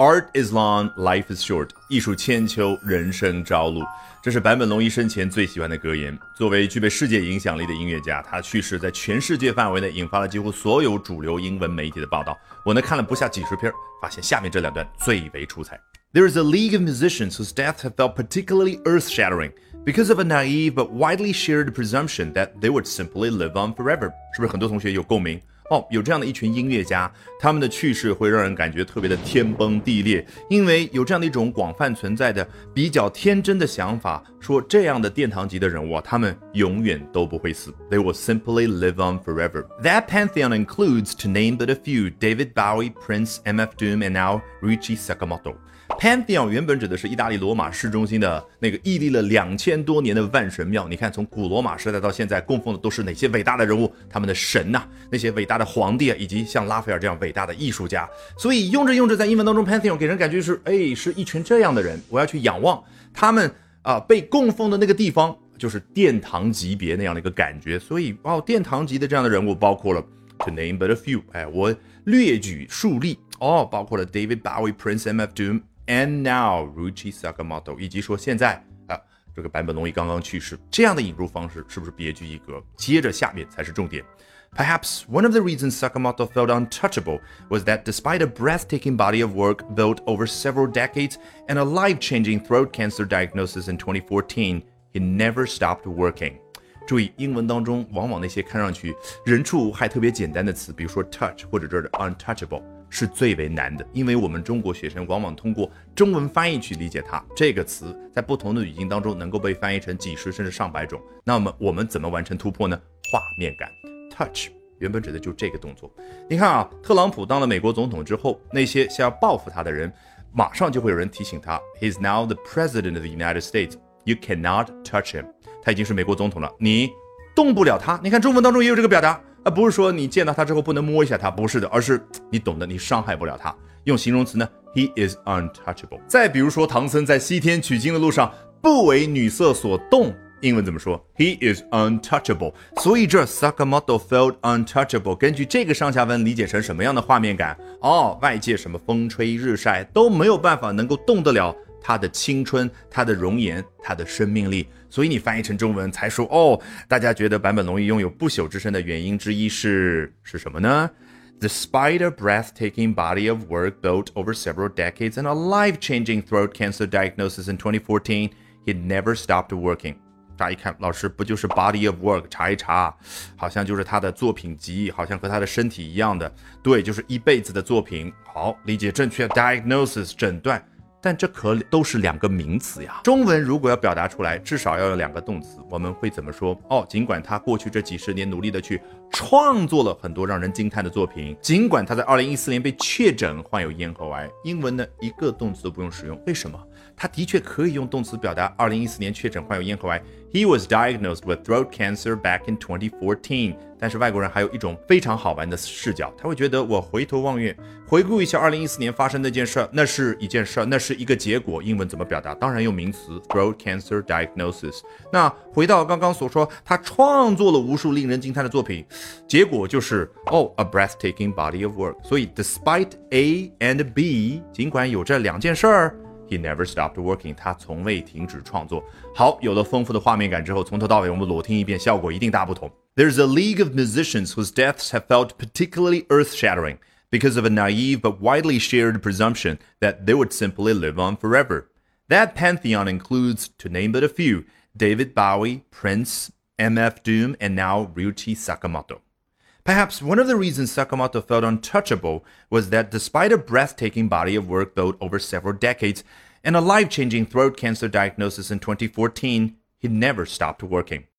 Art is long, life is short。艺术千秋，人生朝露。这是坂本龙一生前最喜欢的格言。作为具备世界影响力的音乐家，他去世在全世界范围内引发了几乎所有主流英文媒体的报道。我呢看了不下几十篇，发现下面这两段最为出彩。There is a league of musicians whose deaths have felt particularly earth-shattering because of a naive but widely shared presumption that they would simply live on forever。是不是很多同学有共鸣？ 哦，有这样的一群音乐家，他们的去世会让人感觉特别的天崩地裂，因为有这样的一种广泛存在的比较天真的想法，说这样的殿堂级的人物，他们永远都不会死，They will simply live on forever. That pantheon includes, to name but a few, David Bowie, Prince, M.F. Doom, and now Ryuichi Sakamoto. Pantheon 原本指的是意大利罗马市中心的那个屹立了两千多年的万神庙。你看，从古罗马时代到现在，供奉的都是哪些伟大的人物？他们的神呐，那些伟大的皇帝啊，以及像拉斐尔这样伟大的艺术家。所以用着用着，在英文当中，Pantheon 给人感觉是，哎，是一群这样的人，我要去仰望他们啊，被供奉的那个地方就是殿堂级别那样的一个感觉。所以哦，殿堂级的这样的人物包括了，to name but a few，哎，我略举数例哦，包括了 David Bowie、Prince M F Doom。And now, Ruchi Sakamoto，以及说现在啊，这个坂本龙一刚刚去世，这样的引入方式是不是别具一格？接着下面才是重点。Perhaps one of the reasons Sakamoto felt untouchable was that despite a breathtaking body of work built over several decades and a life changing throat cancer diagnosis in 2014, he never stopped working. 注意，英文当中往往那些看上去人畜无害、特别简单的词，比如说 touch 或者这儿的 untouchable。 是最为难的，因为我们中国学生往往通过中文翻译去理解它。这个词在不同的语境当中能够被翻译成几十甚至上百种。那么我们怎么完成突破呢？画面感，touch 原本指的就这个动作。你看啊，特朗普当了美国总统之后，那些想要报复他的人，马上就会有人提醒他：He's now the president of the United States. You cannot touch him. 他已经是美国总统了，你动不了他。你看中文当中也有这个表达。啊，不是说你见到他之后不能摸一下他，不是的，而是你懂得，你伤害不了他。用形容词呢，He is untouchable。再比如说，唐僧在西天取经的路上不为女色所动，英文怎么说？He is untouchable。所以这 Sakamoto felt untouchable。根据这个上下文理解成什么样的画面感？哦，外界什么风吹日晒都没有办法能够动得了。他的青春，他的容颜，他的生命力，所以你翻译成中文才说哦，大家觉得坂本龙一拥有不朽之身的原因之一是是什么呢？Despite a breathtaking body of work built over several decades and a life-changing throat cancer diagnosis in 2014, he never stopped working. 乍一看，老师不就是 body of work 查一查，好像就是他的作品集，好像和他的身体一样的，对，就是一辈子的作品。好，理解正确，diagnosis 诊断。但这可都是两个名词呀。中文如果要表达出来，至少要有两个动词。我们会怎么说？哦，尽管他过去这几十年努力的去创作了很多让人惊叹的作品，尽管他在二零一四年被确诊患有咽喉癌，英文呢一个动词都不用使用。为什么？他的确可以用动词表达二零一四年确诊患有咽喉癌。He was diagnosed with throat cancer back in 2014。但是外国人还有一种非常好玩的视角，他会觉得我回头望月，回顾一下二零一四年发生那件事儿，那是一件事儿，那是一个结果。英文怎么表达？当然用名词 throat cancer diagnosis。那回到刚刚所说，他创作了无数令人惊叹的作品，结果就是哦，a breathtaking body of work。所以 despite A and B，尽管有这两件事儿。He never stopped working，他从未停止创作。好，有了丰富的画面感之后，从头到尾我们裸听一遍，效果一定大不同。There's a league of musicians whose deaths have felt particularly earth-shattering because of a naive but widely shared presumption that they would simply live on forever. That pantheon includes, to name but a few, David Bowie, Prince, MF Doom, and now Ryuichi Sakamoto. Perhaps one of the reasons Sakamoto felt untouchable was that despite a breathtaking body of work built over several decades and a life changing throat cancer diagnosis in 2014, he never stopped working.